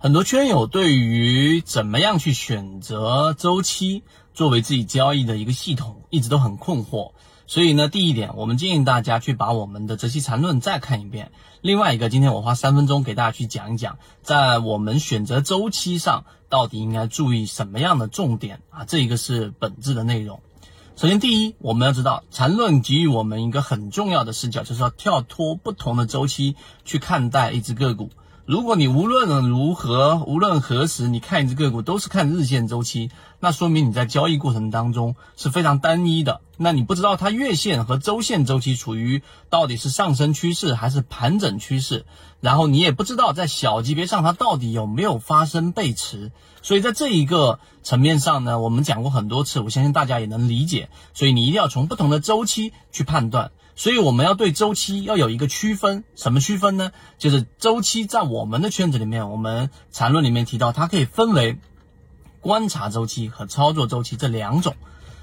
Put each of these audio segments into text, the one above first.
很多圈友对于怎么样去选择周期作为自己交易的一个系统，一直都很困惑。所以呢，第一点，我们建议大家去把我们的《择期缠论》再看一遍。另外一个，今天我花三分钟给大家去讲一讲，在我们选择周期上到底应该注意什么样的重点啊？这一个是本质的内容。首先，第一，我们要知道缠论给予我们一个很重要的视角，就是要跳脱不同的周期去看待一只个股。如果你无论如何，无论何时，你看一只个股都是看日线周期，那说明你在交易过程当中是非常单一的。那你不知道它月线和周线周期处于到底是上升趋势还是盘整趋势，然后你也不知道在小级别上它到底有没有发生背驰。所以在这一个层面上呢，我们讲过很多次，我相信大家也能理解。所以你一定要从不同的周期去判断。所以我们要对周期要有一个区分，什么区分呢？就是周期在我们的圈子里面，我们缠论里面提到，它可以分为观察周期和操作周期这两种，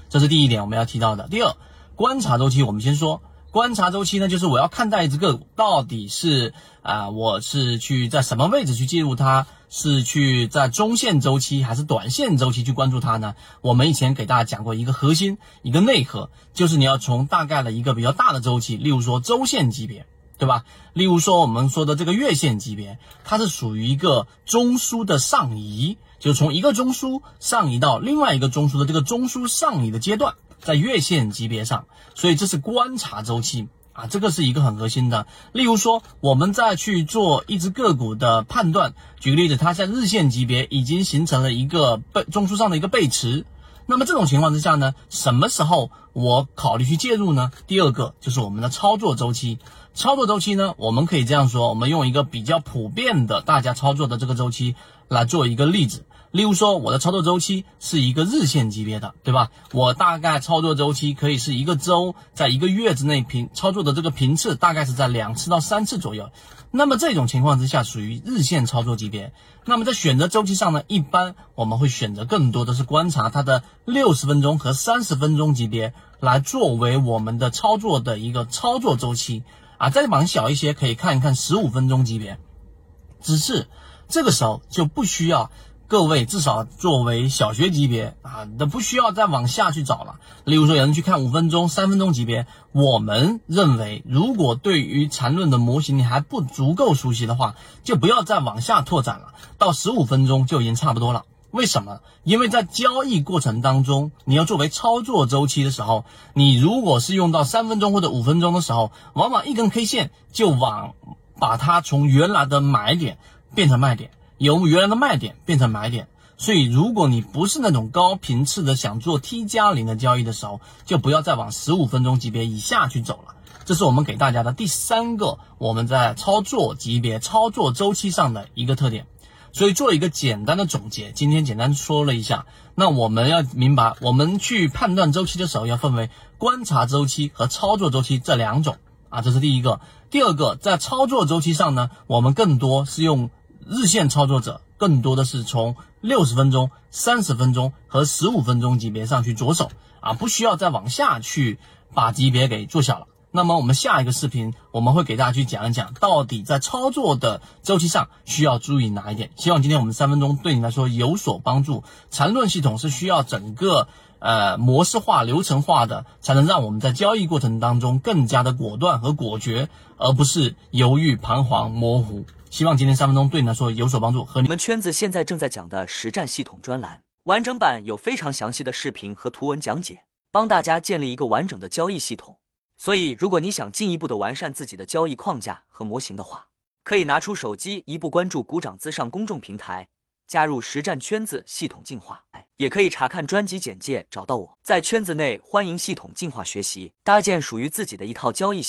这是第一点我们要提到的。第二，观察周期，我们先说。观察周期呢，就是我要看待一只个股到底是啊，我是去在什么位置去介入它，是去在中线周期还是短线周期去关注它呢？我们以前给大家讲过一个核心，一个内核，就是你要从大概的一个比较大的周期，例如说周线级别，对吧？例如说我们说的这个月线级别，它是属于一个中枢的上移，就从一个中枢上移到另外一个中枢的这个中枢上移的阶段。在月线级别上，所以这是观察周期啊，这个是一个很核心的。例如说，我们再去做一只个股的判断，举个例子，它在日线级别已经形成了一个背中枢上的一个背驰，那么这种情况之下呢，什么时候我考虑去介入呢？第二个就是我们的操作周期，操作周期呢，我们可以这样说，我们用一个比较普遍的大家操作的这个周期来做一个例子。例如说，我的操作周期是一个日线级别的，对吧？我大概操作周期可以是一个周，在一个月之内频操作的这个频次大概是在两次到三次左右。那么这种情况之下属于日线操作级别。那么在选择周期上呢，一般我们会选择更多的是观察它的六十分钟和三十分钟级别来作为我们的操作的一个操作周期啊。再往小一些，可以看一看十五分钟级别。只是这个时候就不需要。各位至少作为小学级别啊，那不需要再往下去找了。例如说，有人去看五分钟、三分钟级别，我们认为，如果对于缠论的模型你还不足够熟悉的话，就不要再往下拓展了。到十五分钟就已经差不多了。为什么？因为在交易过程当中，你要作为操作周期的时候，你如果是用到三分钟或者五分钟的时候，往往一根 K 线就往把它从原来的买点变成卖点。由原来的卖点变成买点，所以如果你不是那种高频次的想做 T 加零的交易的时候，就不要再往十五分钟级别以下去走了。这是我们给大家的第三个我们在操作级别、操作周期上的一个特点。所以做一个简单的总结，今天简单说了一下，那我们要明白，我们去判断周期的时候要分为观察周期和操作周期这两种啊，这是第一个。第二个，在操作周期上呢，我们更多是用。日线操作者更多的是从六十分钟、三十分钟和十五分钟级别上去着手啊，不需要再往下去把级别给做小了。那么我们下一个视频我们会给大家去讲一讲，到底在操作的周期上需要注意哪一点。希望今天我们三分钟对你来说有所帮助。缠论系统是需要整个呃模式化、流程化的，才能让我们在交易过程当中更加的果断和果决，而不是犹豫、彷徨、模糊。希望今天三分钟对你来说有所帮助。和你们圈子现在正在讲的实战系统专栏完整版有非常详细的视频和图文讲解，帮大家建立一个完整的交易系统。所以，如果你想进一步的完善自己的交易框架和模型的话，可以拿出手机一步关注股掌资上公众平台，加入实战圈子系统进化。也可以查看专辑简介找到我，在圈子内欢迎系统进化学习，搭建属于自己的一套交易系。